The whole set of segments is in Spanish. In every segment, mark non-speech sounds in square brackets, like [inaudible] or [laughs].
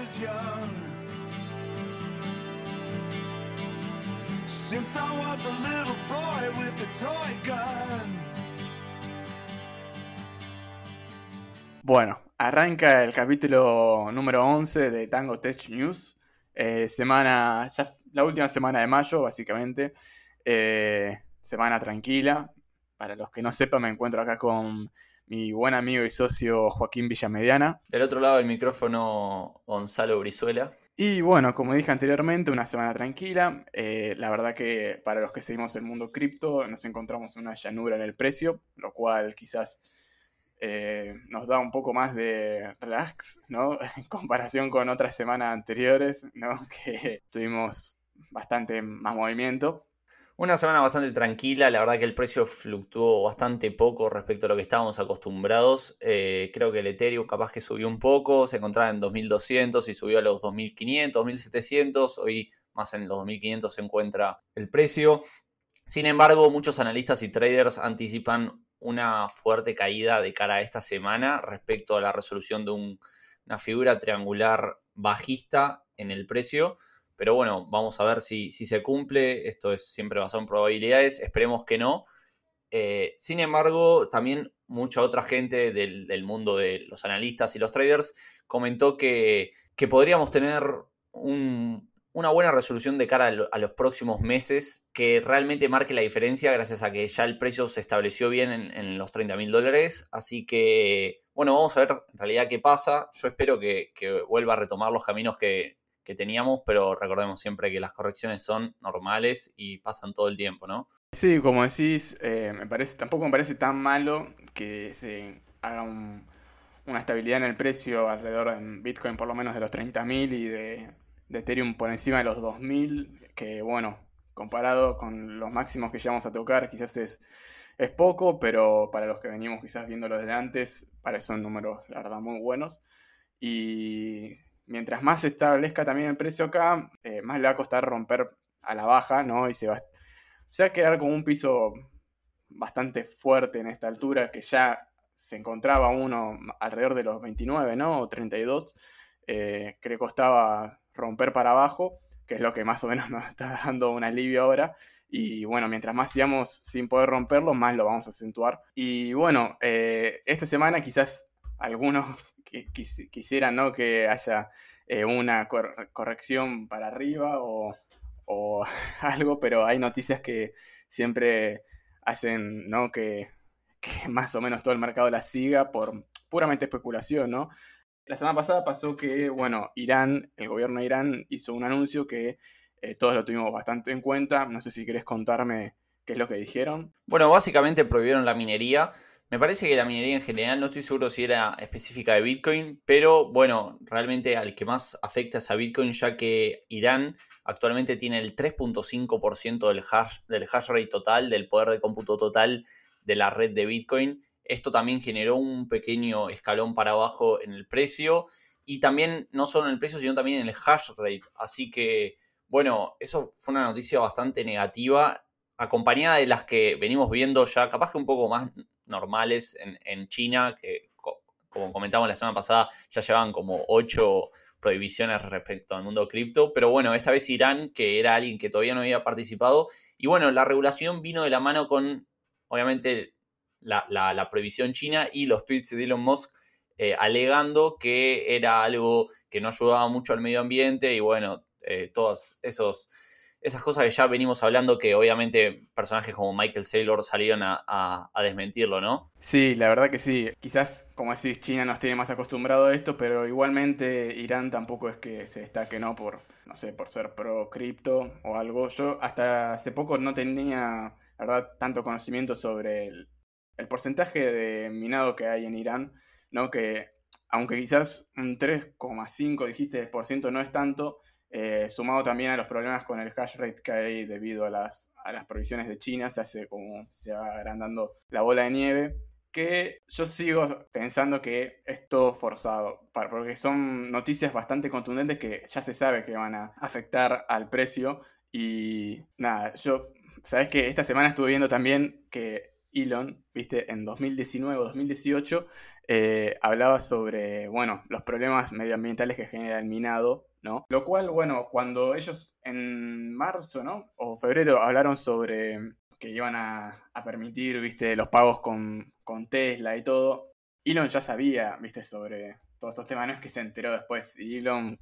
was young. Since I was a little boy with a toy gun. Bueno, arranca el capítulo número 11 de Tango Tech News. Eh, semana, ya la última semana de mayo, básicamente. Eh, semana tranquila. Para los que no sepan, me encuentro acá con mi buen amigo y socio Joaquín Villamediana. Del otro lado del micrófono, Gonzalo Brizuela. Y bueno, como dije anteriormente, una semana tranquila. Eh, la verdad que para los que seguimos el mundo cripto, nos encontramos una llanura en el precio, lo cual quizás eh, nos da un poco más de relax, ¿no? [laughs] En comparación con otras semanas anteriores, ¿no? [laughs] Que tuvimos bastante más movimiento. Una semana bastante tranquila, la verdad que el precio fluctuó bastante poco respecto a lo que estábamos acostumbrados. Eh, creo que el Ethereum capaz que subió un poco, se encontraba en 2200 y subió a los 2500, 2700. Hoy más en los 2500 se encuentra el precio. Sin embargo, muchos analistas y traders anticipan una fuerte caída de cara a esta semana respecto a la resolución de una figura triangular bajista en el precio. Pero bueno, vamos a ver si, se cumple. Esto es siempre basado en probabilidades. Esperemos que no. Eh, sin embargo, también mucha otra gente del, mundo de los analistas y los traders comentó que, que podríamos tener un, una buena resolución de cara a, los próximos meses que realmente marque la diferencia gracias a que ya el precio se estableció bien en, los 30 mil dólares. Así que, bueno, vamos a ver en realidad qué pasa. Yo espero que, vuelva a retomar los caminos que, teníamos, pero recordemos siempre que las correcciones son normales y pasan todo el tiempo, ¿no? Sí, como decís, eh, me parece, tampoco me parece tan malo que se haga una estabilidad en el precio alrededor en Bitcoin por lo menos de los 30.000 y de de Ethereum por encima de los 2000, que bueno, comparado con los máximos que llegamos a tocar, quizás es, es poco, pero para los que venimos quizás viéndolo desde antes, parecen números, la verdad, muy buenos. Y mientras más se establezca también el precio acá, eh, más le va a costar romper a la baja, ¿no? Y se va, a quedar como un piso bastante fuerte en esta altura, que ya se encontraba uno alrededor de los 29, ¿no? O 32, eh, que le costaba romper para abajo, que es lo que más o menos [laughs] nos está dando un alivio ahora. Y bueno, mientras más sigamos sin poder romperlo, más lo vamos a acentuar. Y bueno, eh, esta semana quizás algunos [laughs] quisieran ¿no? que haya eh, una corrección para arriba o, [laughs] algo, pero hay noticias que siempre hacen ¿no? que, que [laughs] más o menos todo el mercado la siga por puramente especulación, ¿no? La semana pasada pasó que, bueno, Irán, el gobierno de Irán hizo un anuncio que eh, todos lo tuvimos bastante en cuenta. No sé si querés contarme qué es lo que dijeron. Bueno, básicamente prohibieron la minería. Me parece que la minería en general, no estoy seguro si era específica de Bitcoin, pero bueno, realmente al que más afecta es a Bitcoin, ya que Irán actualmente tiene el 3.5% del hash, del hash rate total, del poder de cómputo total de la red de Bitcoin. Esto también generó un pequeño escalón para abajo en el precio y también no solo en el precio, sino también en el hash rate. Así que, bueno, eso fue una noticia bastante negativa, acompañada de las que venimos viendo ya, capaz que un poco más normales en, China, que como comentamos la semana pasada, ya llevan como ocho prohibiciones respecto al mundo cripto, pero bueno, esta vez Irán, que era alguien que todavía no había participado, y bueno, la regulación vino de la mano con, obviamente, la, prohibición china y los tweets de Elon Musk eh, alegando que era algo que no ayudaba mucho al medio ambiente y bueno, eh, todas esos, esas cosas que ya venimos hablando que obviamente personajes como Michael Saylor salieron a, desmentirlo, ¿no? Sí, la verdad que sí. Quizás, como decís, China nos tiene más acostumbrado a esto, pero igualmente Irán tampoco es que se destaque, ¿no? Por, no sé, por ser pro cripto o algo. Yo hasta hace poco no tenía, la verdad, tanto conocimiento sobre el, el porcentaje de minado que hay en Irán, ¿no? Que aunque quizás un 3,5 dijiste por ciento no es tanto, eh, sumado también a los problemas con el hash rate que hay debido a las, a las provisiones de China, se hace como se va agrandando la bola de nieve, que yo sigo pensando que es todo forzado, porque son noticias bastante contundentes que ya se sabe que van a afectar al precio. Y nada, yo, sabes que esta semana estuve viendo también que Elon, viste, en 2019 o 2018, eh, hablaba sobre, bueno, los problemas medioambientales que genera el minado, ¿no? Lo cual, bueno, cuando ellos en marzo, ¿no? O febrero hablaron sobre que iban a, permitir, viste, los pagos con, con, Tesla y todo, Elon ya sabía, viste, sobre todos estos temas, no es que se enteró después, y Elon,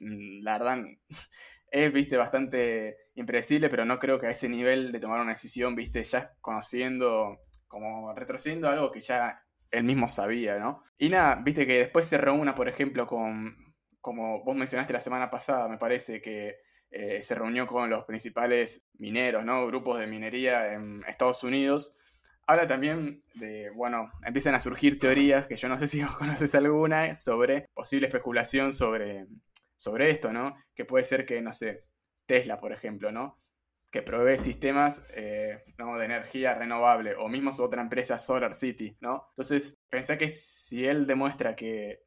la verdad, [laughs] es, viste, bastante impredecible, pero no creo que a ese nivel de tomar una decisión, viste, ya conociendo, como retrocediendo algo que ya él mismo sabía, ¿no? Y nada, viste que después se reúna, por ejemplo, con, como vos mencionaste la semana pasada, me parece que eh, se reunió con los principales mineros, ¿no? Grupos de minería en Estados Unidos. Habla también de, bueno, empiezan a surgir teorías, que yo no sé si [laughs] vos conoces alguna, sobre posible especulación sobre, sobre esto, ¿no? Que puede ser que, no sé, Tesla, por ejemplo, ¿no? Que provee sistemas eh, de energía renovable, o mismo otra empresa, Solar City, ¿no? Entonces, pensé que si él demuestra que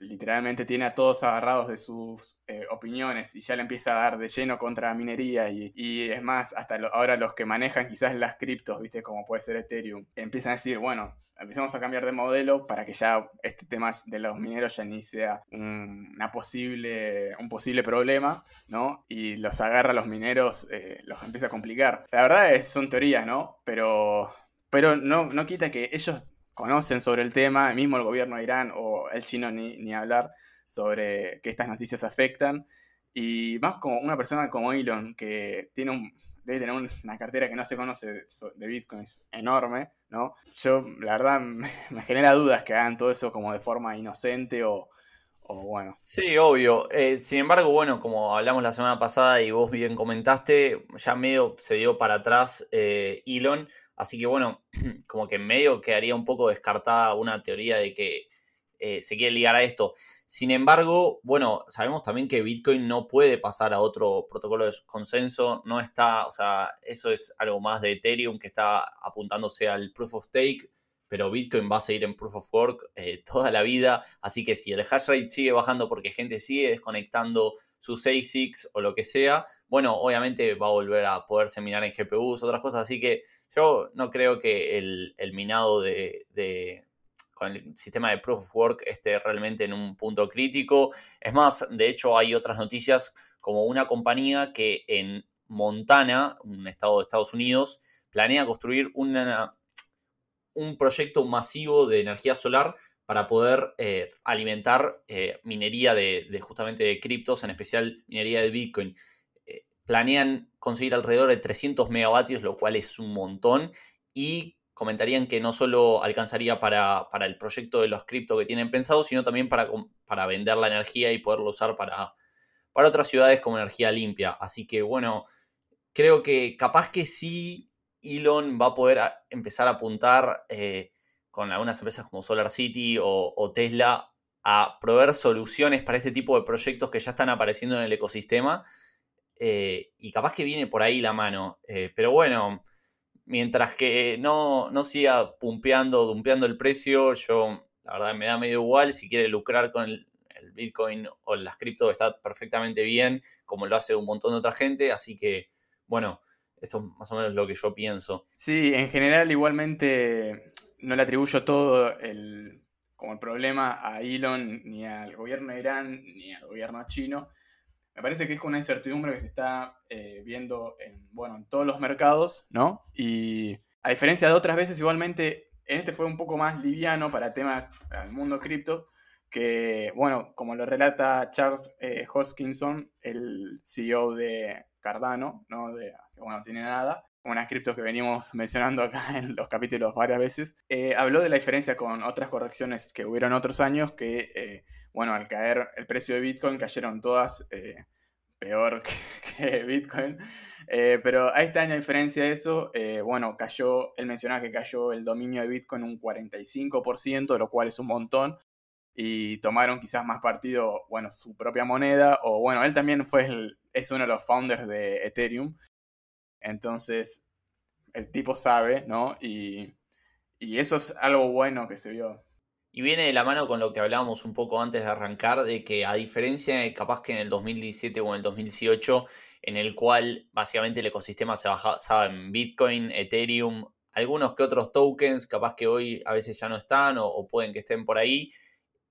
literalmente tiene a todos agarrados de sus eh, opiniones y ya le empieza a dar de lleno contra la minería y, es más, hasta ahora los que manejan quizás las criptos, viste, como puede ser Ethereum, empiezan a decir, bueno, empecemos a cambiar de modelo para que ya este tema de los mineros ya ni sea un, una posible, un posible problema, ¿no? Y los agarra a los mineros, eh, los empieza a complicar. La verdad es, son teorías, ¿no? Pero, pero no, no quita que ellos conocen sobre el tema, mismo el gobierno de Irán o el chino ni, ni hablar sobre que estas noticias afectan. Y más como una persona como Elon, que tiene un, debe tener una cartera que no se conoce de bitcoins enorme, ¿no? Yo, la verdad, [laughs] me, genera dudas que hagan todo eso como de forma inocente o, bueno. Sí, obvio. Eh, sin embargo, bueno, como hablamos la semana pasada y vos bien comentaste, ya medio se dio para atrás eh, Elon Así que bueno, [clears throat] como que en medio quedaría un poco descartada una teoría de que eh, se quiere ligar a esto. Sin embargo, bueno, sabemos también que Bitcoin no puede pasar a otro protocolo de consenso, no está, o sea, eso es algo más de Ethereum que está apuntándose al proof of stake, pero Bitcoin va a seguir en proof of work eh, [laughs] toda la vida, así que si el hash rate sigue bajando porque gente sigue desconectando sus ASICs o lo que sea, bueno, obviamente va a volver a poderse minar en GPUs, otras cosas, así que yo no creo que el, minado de, con el sistema de Proof of Work esté realmente en un punto crítico. Es más, de hecho hay otras noticias como una compañía que en Montana, un estado de Estados Unidos, planea construir una, un proyecto masivo de energía solar para poder eh, alimentar eh, minería de, de, justamente de criptos, en especial minería de Bitcoin planean conseguir alrededor de 300 megavatios, lo cual es un montón, y comentarían que no solo alcanzaría para, el proyecto de los cripto que tienen pensado, sino también para, para vender la energía y poderlo usar para, para otras ciudades como energía limpia. Así que bueno, creo que capaz que sí Elon va a poder empezar a apuntar eh, con algunas empresas como Solar City o, Tesla a proveer soluciones para este tipo de proyectos que ya están apareciendo en el ecosistema eh, y capaz que viene por ahí la mano. Eh, pero bueno, mientras que no, no siga pumpeando, dumpeando el precio, yo la verdad me da medio igual. Si quiere lucrar con el, Bitcoin o las cripto está perfectamente bien, como lo hace un montón de otra gente. Así que, bueno, esto es más o menos lo que yo pienso. Sí, en general igualmente no le atribuyo todo el, como el problema a Elon, ni al gobierno de Irán, ni al gobierno chino, me parece que es una incertidumbre que se está eh, viendo en, bueno, en todos los mercados, ¿no? Y a diferencia de otras veces, igualmente, en este fue un poco más liviano para el tema del mundo cripto, que, bueno, como lo relata Charles eh, Hoskinson, el CEO de Cardano, ¿no? De, que, bueno, tiene nada, unas criptos que venimos [laughs] mencionando acá en los capítulos varias veces, eh, habló de la diferencia con otras correcciones que hubieron otros años que bueno, al caer el precio de Bitcoin cayeron todas eh, peor [laughs] que, Bitcoin. Eh, pero a este año, a diferencia de eso, eh, bueno, cayó, él mencionaba que cayó el dominio de Bitcoin un 45%, lo cual es un montón. Y tomaron quizás más partido, bueno, su propia moneda. O bueno, él también fue es uno de los founders de Ethereum. Entonces, el tipo sabe, ¿no? Y, y eso es algo bueno que se vio. Y viene de la mano con lo que hablábamos un poco antes de arrancar, de que a diferencia capaz que en el 2017 o en el 2018, en el cual básicamente el ecosistema se basaba en Bitcoin, Ethereum, algunos que otros tokens, capaz que hoy a veces ya no están o, pueden que estén por ahí,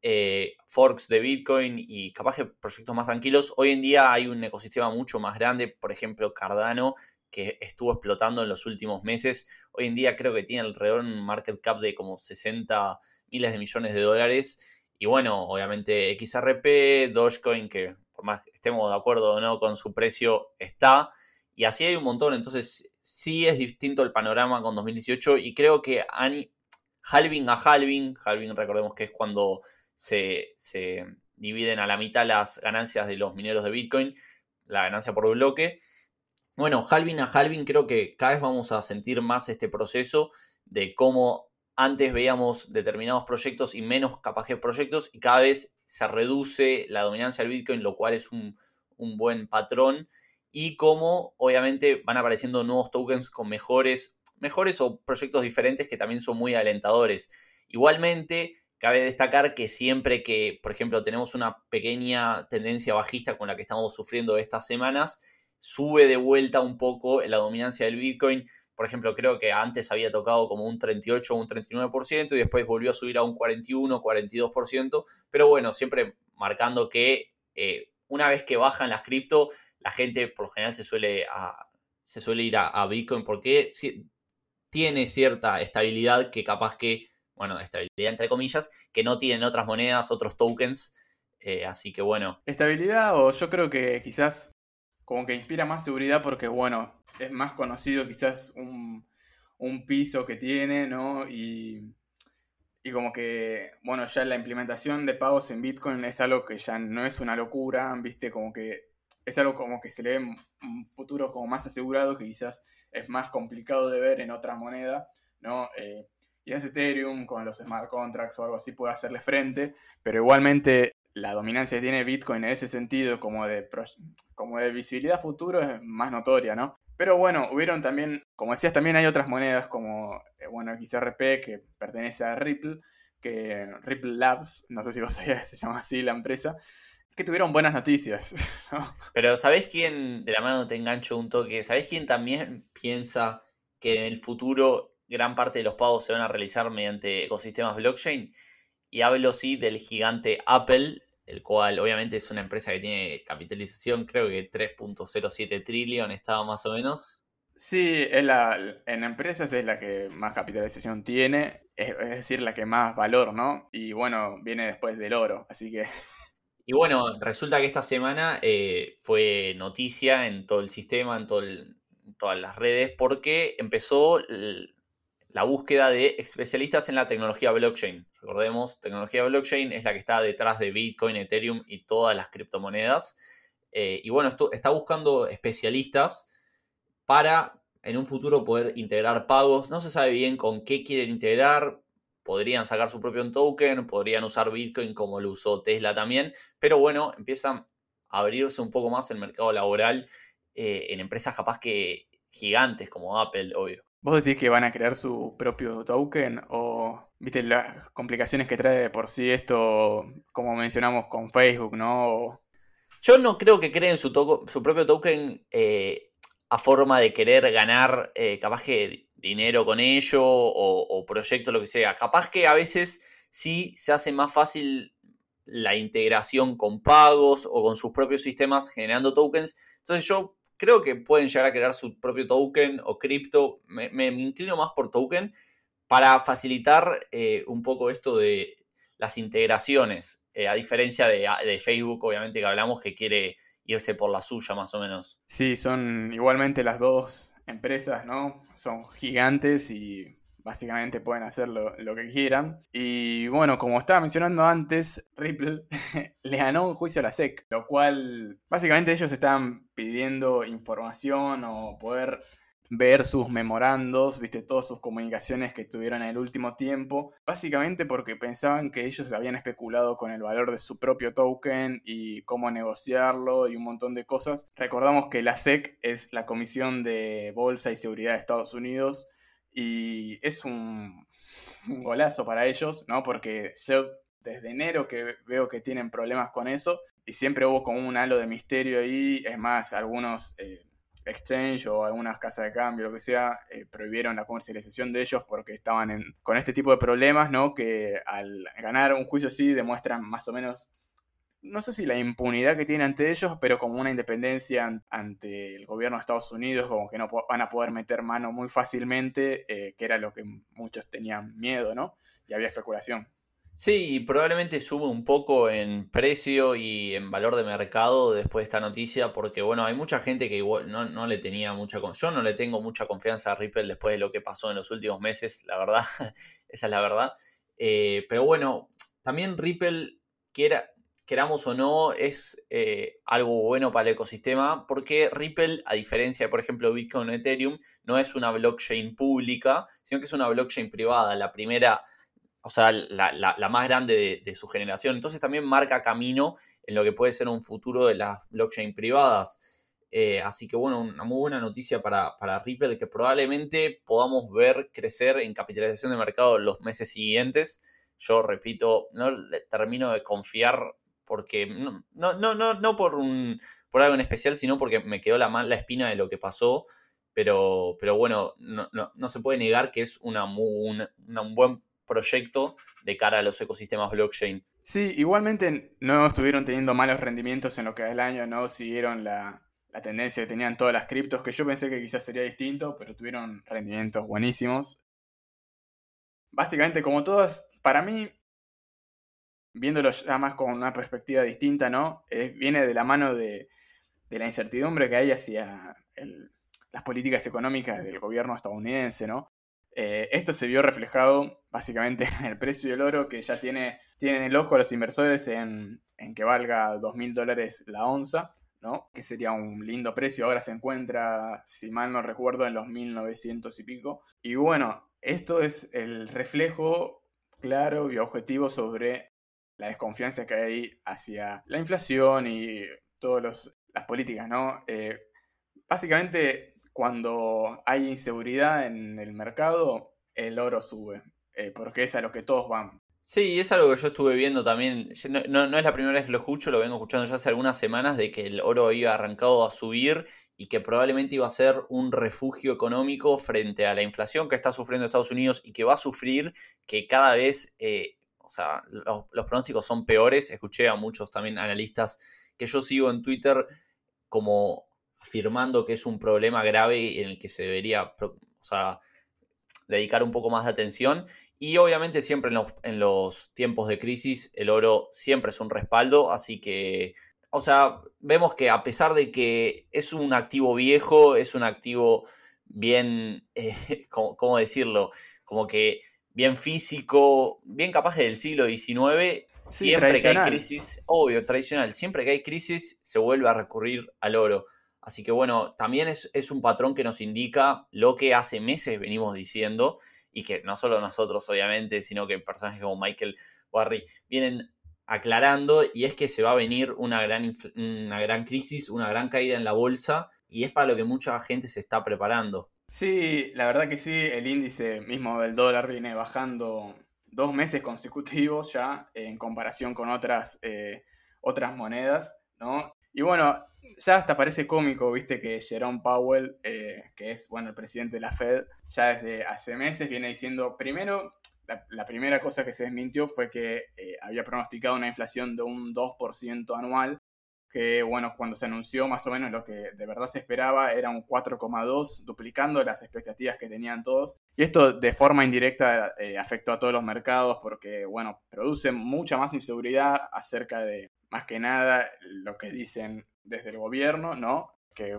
eh, forks de Bitcoin y capaz que proyectos más tranquilos. Hoy en día hay un ecosistema mucho más grande, por ejemplo Cardano, que estuvo explotando en los últimos meses. Hoy en día creo que tiene alrededor un market cap de como 60 miles de millones de dólares. Y bueno, obviamente XRP, Dogecoin, que por más que estemos de acuerdo o no con su precio, está. Y así hay un montón. Entonces, sí es distinto el panorama con 2018. Y creo que Ani, halving a halving, halving recordemos que es cuando se, se dividen a la mitad las ganancias de los mineros de Bitcoin, la ganancia por bloque. Bueno, halving a halving creo que cada vez vamos a sentir más este proceso de cómo antes veíamos determinados proyectos y menos capaz proyectos y cada vez se reduce la dominancia del Bitcoin, lo cual es un, buen patrón. Y cómo obviamente van apareciendo nuevos tokens con mejores, mejores o proyectos diferentes que también son muy alentadores. Igualmente, cabe destacar que siempre que, por ejemplo, tenemos una pequeña tendencia bajista con la que estamos sufriendo estas semanas, sube de vuelta un poco la dominancia del Bitcoin por ejemplo, creo que antes había tocado como un 38 o un 39% y después volvió a subir a un 41, 42%, pero bueno, siempre marcando que eh, una vez que bajan las cripto, la gente por lo general se suele, se suele ir a, Bitcoin porque tiene cierta estabilidad que capaz que, bueno, estabilidad entre comillas, que no tienen otras monedas, otros tokens. Eh, así que bueno. Estabilidad o yo creo que quizás como que inspira más seguridad porque, bueno, es más conocido quizás un, piso que tiene, ¿no? Y, y, como que, bueno, ya la implementación de pagos en Bitcoin es algo que ya no es una locura, ¿viste? Como que es algo como que se le ve un futuro como más asegurado, que quizás es más complicado de ver en otra moneda, ¿no? Eh, y es Ethereum con los smart contracts o algo así puede hacerle frente, pero igualmente la dominancia que tiene Bitcoin en ese sentido como de, como de visibilidad futuro es más notoria, ¿no? Pero bueno, hubieron también, como decías, también hay otras monedas como, eh, bueno, XRP que pertenece a Ripple, que Ripple Labs, no sé si vos [laughs] sabías que se llama así la empresa, que tuvieron buenas noticias. [laughs] Pero ¿sabés quién, de la mano te engancho un toque, ¿sabés quién también piensa que en el futuro gran parte de los pagos se van a realizar mediante ecosistemas blockchain? Y hablo sí del gigante Apple, el cual obviamente es una empresa que tiene capitalización, creo que 3.07 trillón estaba más o menos. Sí, es la, en empresas es la que más capitalización tiene, es, decir, la que más valor, ¿no? Y bueno, viene después del oro, así que... [laughs] Y bueno, resulta que esta semana eh, fue noticia en todo el sistema, en, todo todas las redes, porque empezó la búsqueda de especialistas en la tecnología blockchain. Recordemos, tecnología blockchain es la que está detrás de Bitcoin, Ethereum y todas las criptomonedas. Eh, y bueno, esto, está buscando especialistas para en un futuro poder integrar pagos. No se sabe bien con qué quieren integrar. Podrían sacar su propio token, podrían usar Bitcoin como lo usó Tesla también. Pero bueno, empiezan a abrirse un poco más el mercado laboral eh, en empresas capaz que gigantes como Apple, obvio. ¿Vos decís que van a crear su propio token o viste las complicaciones que trae por sí esto, como mencionamos con Facebook, ¿no? Yo no creo que creen su, su propio token eh, a forma de querer ganar eh, capaz que dinero con ello o, o proyecto, lo que sea. Capaz que a veces sí se hace más fácil la integración con pagos o con sus propios sistemas generando tokens. Entonces yo creo que pueden llegar a crear su propio token o cripto. Me, inclino más por token para facilitar eh, un poco esto de las integraciones, eh, a diferencia de, de, Facebook, obviamente, que hablamos que quiere irse por la suya más o menos. Sí, son igualmente las dos empresas, ¿no? Son gigantes y básicamente pueden hacer lo, que quieran. Y bueno, como estaba mencionando antes, Ripple [laughs] le ganó un juicio a la SEC, lo cual básicamente ellos estaban pidiendo información o poder ver sus memorandos, viste, todas sus comunicaciones que tuvieron en el último tiempo, básicamente porque pensaban que ellos habían especulado con el valor de su propio token y cómo negociarlo y un montón de cosas. Recordamos que la SEC es la Comisión de Bolsa y Seguridad de Estados Unidos, y es [laughs] un, golazo para ellos, ¿no? Porque yo desde enero que veo que tienen problemas con eso y siempre hubo como un halo de misterio ahí. Es más, algunos eh, exchange o algunas casas de cambio, lo que sea, eh, prohibieron la comercialización de ellos porque estaban con este tipo de problemas, ¿no? Que al ganar un juicio así demuestran más o menos no sé si la impunidad que tiene ante ellos, pero como una independencia ante el gobierno de Estados Unidos, como que no van a poder meter mano muy fácilmente, eh, que era lo que muchos tenían miedo, ¿no? Y había especulación. Sí, y probablemente sube un poco en precio y en valor de mercado después de esta noticia, porque bueno, hay mucha gente que igual no, le tenía mucha yo no le tengo mucha confianza a Ripple después de lo que pasó en los últimos meses, la verdad, [laughs] esa es la verdad. Eh, pero bueno, también Ripple, quiera, queramos o no, es eh, algo bueno para el ecosistema, porque Ripple, a diferencia de, por ejemplo, Bitcoin o Ethereum, no es una blockchain pública, sino que es una blockchain privada, la primera o sea, la, más grande de, su generación. Entonces también marca camino en lo que puede ser un futuro de las blockchain privadas. Eh, así que bueno, una muy buena noticia para, para, Ripple que probablemente podamos ver crecer en capitalización de mercado los meses siguientes. Yo repito, no termino de confiar porque no, no, no, no por, un, por algo en especial, sino porque me quedó la, la espina de lo que pasó. Pero, pero bueno, no, no, se puede negar que es una, muy, un buen proyecto de cara a los ecosistemas blockchain. Sí, igualmente no estuvieron teniendo malos rendimientos en lo que es el año, no siguieron la, tendencia que tenían todas las criptos, que yo pensé que quizás sería distinto, pero tuvieron rendimientos buenísimos. Básicamente, como todas, para mí, viéndolo ya más con una perspectiva distinta, ¿no? viene de la mano de, la incertidumbre que hay hacia las políticas económicas del gobierno estadounidense, ¿no? Eh, esto se vio reflejado básicamente en el precio del oro, que ya tiene, tienen el ojo a los inversores en, que valga 2.000 dólares la onza, ¿no? que sería un lindo precio. Ahora se encuentra, si mal no recuerdo, en los 1.900 y pico. Y bueno, esto es el reflejo claro y objetivo sobre la desconfianza que hay hacia la inflación y todas las políticas, ¿no? Eh, básicamente cuando hay inseguridad en el mercado, el oro sube, eh, porque es a lo que todos van. Sí, es algo que yo estuve viendo también. No, es la primera vez que lo escucho, lo vengo escuchando ya hace algunas semanas de que el oro iba arrancado a subir y que probablemente iba a ser un refugio económico frente a la inflación que está sufriendo Estados Unidos y que va a sufrir que cada vez, eh, o sea, los, los pronósticos son peores. Escuché a muchos también analistas que yo sigo en Twitter como afirmando que es un problema grave en el que se debería dedicar un poco más de atención. Y obviamente siempre en los, tiempos de crisis el oro siempre es un respaldo, así que, o sea, vemos que a pesar de que es un activo viejo, es un activo bien, eh, [laughs] ¿cómo, decirlo? Como que bien físico, bien capaz del siglo XIX, siempre que hay crisis, obvio, tradicional, siempre que hay crisis se vuelve a recurrir al oro. Así que bueno, también es, un patrón que nos indica lo que hace meses venimos diciendo y que no solo nosotros obviamente, sino que personajes como Michael Barry vienen aclarando y es que se va a venir una gran, una gran crisis, una gran caída en la bolsa y es para lo que mucha gente se está preparando. Sí, la verdad que sí, el índice mismo del dólar viene bajando dos meses consecutivos ya en comparación con otras, eh, otras monedas, ¿no? Y bueno, ya hasta parece cómico, viste, que Jerome Powell, eh, que es, bueno, el presidente de la Fed, ya desde hace meses viene diciendo, primero, la, primera cosa que se desmintió fue que eh, había pronosticado una inflación de un 2% anual, que, bueno, cuando se anunció más o menos lo que de verdad se esperaba era un 4,2, duplicando las expectativas que tenían todos. Y esto de forma indirecta eh, afectó a todos los mercados porque, bueno, produce mucha más inseguridad acerca de, más que nada, lo que dicen desde el gobierno, ¿no? Que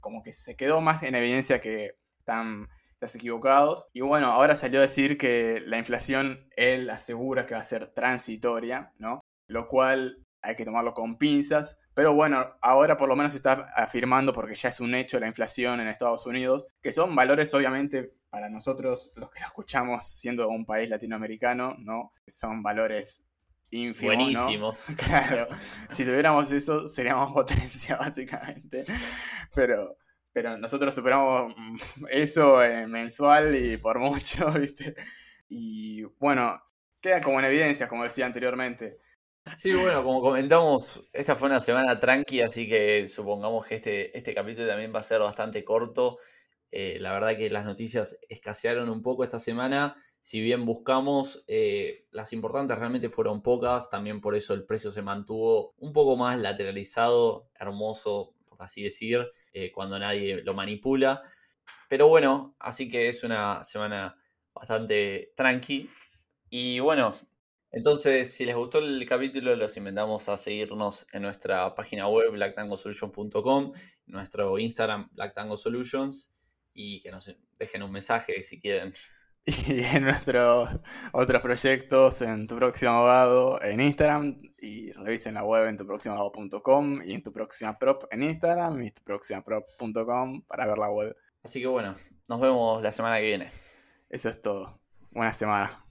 como que se quedó más en evidencia que están equivocados. Y bueno, ahora salió a decir que la inflación él asegura que va a ser transitoria, ¿no? Lo cual hay que tomarlo con pinzas. Pero bueno, ahora por lo menos se está afirmando, porque ya es un hecho la inflación en Estados Unidos, que son valores obviamente para nosotros, los que lo escuchamos siendo un país latinoamericano, ¿no? Son valores Buenísimos. [laughs] Claro, si tuviéramos eso seríamos [laughs] potencia básicamente. Pero, pero nosotros superamos eso eh, mensual y por mucho, [laughs] ¿viste? Y bueno, queda como en evidencia, como decía anteriormente. Sí, bueno, como comentamos, esta fue una semana tranqui, así que supongamos que este, este capítulo también va a ser bastante corto. Eh, la verdad que las noticias escasearon un poco esta semana. Si bien buscamos, eh, las importantes realmente fueron pocas, también por eso el precio se mantuvo un poco más lateralizado, hermoso, por así decir, eh, cuando nadie lo manipula. Pero bueno, así que es una semana bastante tranqui. Y bueno, entonces, si les gustó el capítulo, los invitamos a seguirnos en nuestra página web blacktangosolutions.com, nuestro Instagram blacktangosolutions y que nos dejen un mensaje si quieren. [laughs] Y en nuestros otros proyectos, en Tu Próximo Abogado en Instagram, y revisen la web en tuproximoabogado.com y en Tu Próxima Prop en Instagram y tuproximaprop.com para ver la web. Así que bueno, nos vemos la semana que viene. Eso es todo. Buena semana.